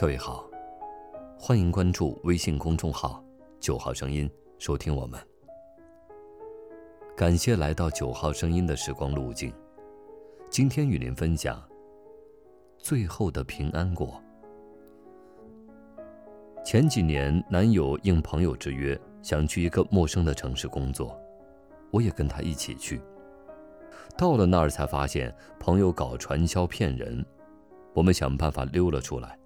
各位好，欢迎关注微信公众号“九号声音”，收听我们。感谢来到九号声音的时光路径，今天与您分享最后的平安果。前几年，男友应朋友之约，想去一个陌生的城市工作，我也跟他一起去。到了那儿，才发现朋友搞传销骗人，我们想办法溜了出来。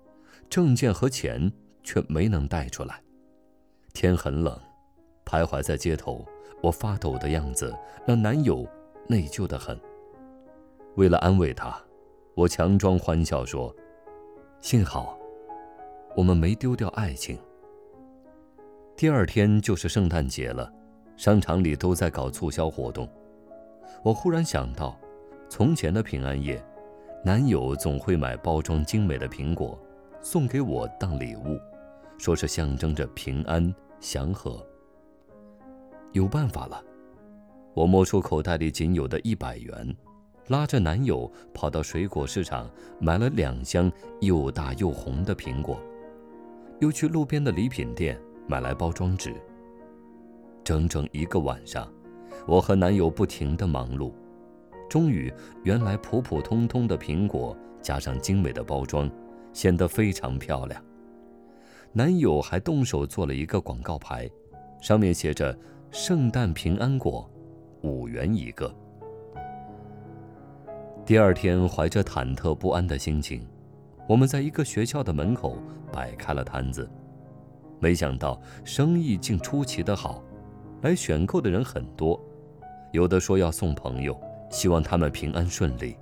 证件和钱却没能带出来。天很冷，徘徊在街头，我发抖的样子让男友内疚的很。为了安慰他，我强装欢笑说：“幸好，我们没丢掉爱情。”第二天就是圣诞节了，商场里都在搞促销活动。我忽然想到，从前的平安夜，男友总会买包装精美的苹果。送给我当礼物，说是象征着平安祥和。有办法了，我摸出口袋里仅有的一百元，拉着男友跑到水果市场买了两箱又大又红的苹果，又去路边的礼品店买来包装纸。整整一个晚上，我和男友不停的忙碌，终于，原来普普通通的苹果加上精美的包装。显得非常漂亮。男友还动手做了一个广告牌，上面写着“圣诞平安果，五元一个”。第二天，怀着忐忑不安的心情，我们在一个学校的门口摆开了摊子。没想到生意竟出奇的好，来选购的人很多，有的说要送朋友，希望他们平安顺利；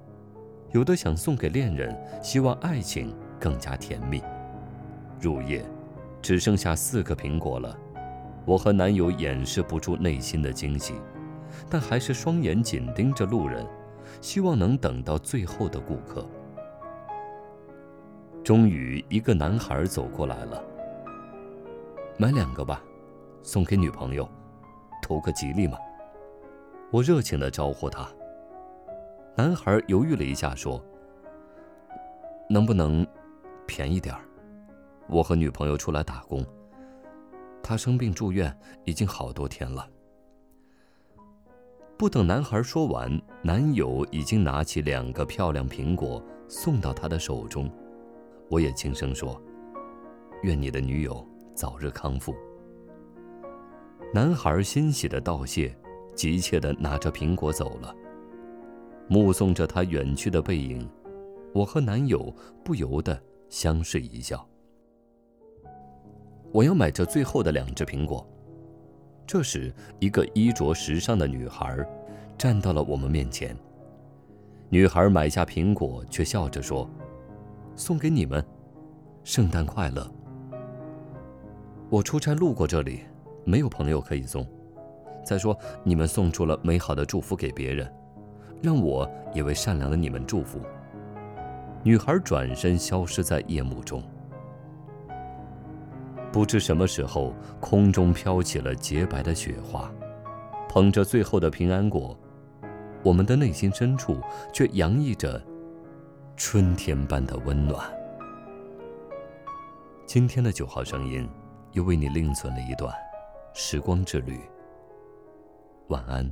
有的想送给恋人，希望爱情。更加甜蜜。入夜，只剩下四个苹果了。我和男友掩饰不住内心的惊喜，但还是双眼紧盯着路人，希望能等到最后的顾客。终于，一个男孩走过来了。买两个吧，送给女朋友，图个吉利嘛。我热情地招呼他。男孩犹豫了一下，说：“能不能？”便宜点儿，我和女朋友出来打工。她生病住院已经好多天了。不等男孩说完，男友已经拿起两个漂亮苹果送到他的手中。我也轻声说：“愿你的女友早日康复。”男孩欣喜的道谢，急切的拿着苹果走了。目送着他远去的背影，我和男友不由得。相视一笑。我要买这最后的两只苹果。这时，一个衣着时尚的女孩站到了我们面前。女孩买下苹果，却笑着说：“送给你们，圣诞快乐。”我出差路过这里，没有朋友可以送。再说，你们送出了美好的祝福给别人，让我也为善良的你们祝福。女孩转身消失在夜幕中。不知什么时候，空中飘起了洁白的雪花，捧着最后的平安果，我们的内心深处却洋溢着春天般的温暖。今天的九号声音，又为你另存了一段时光之旅。晚安。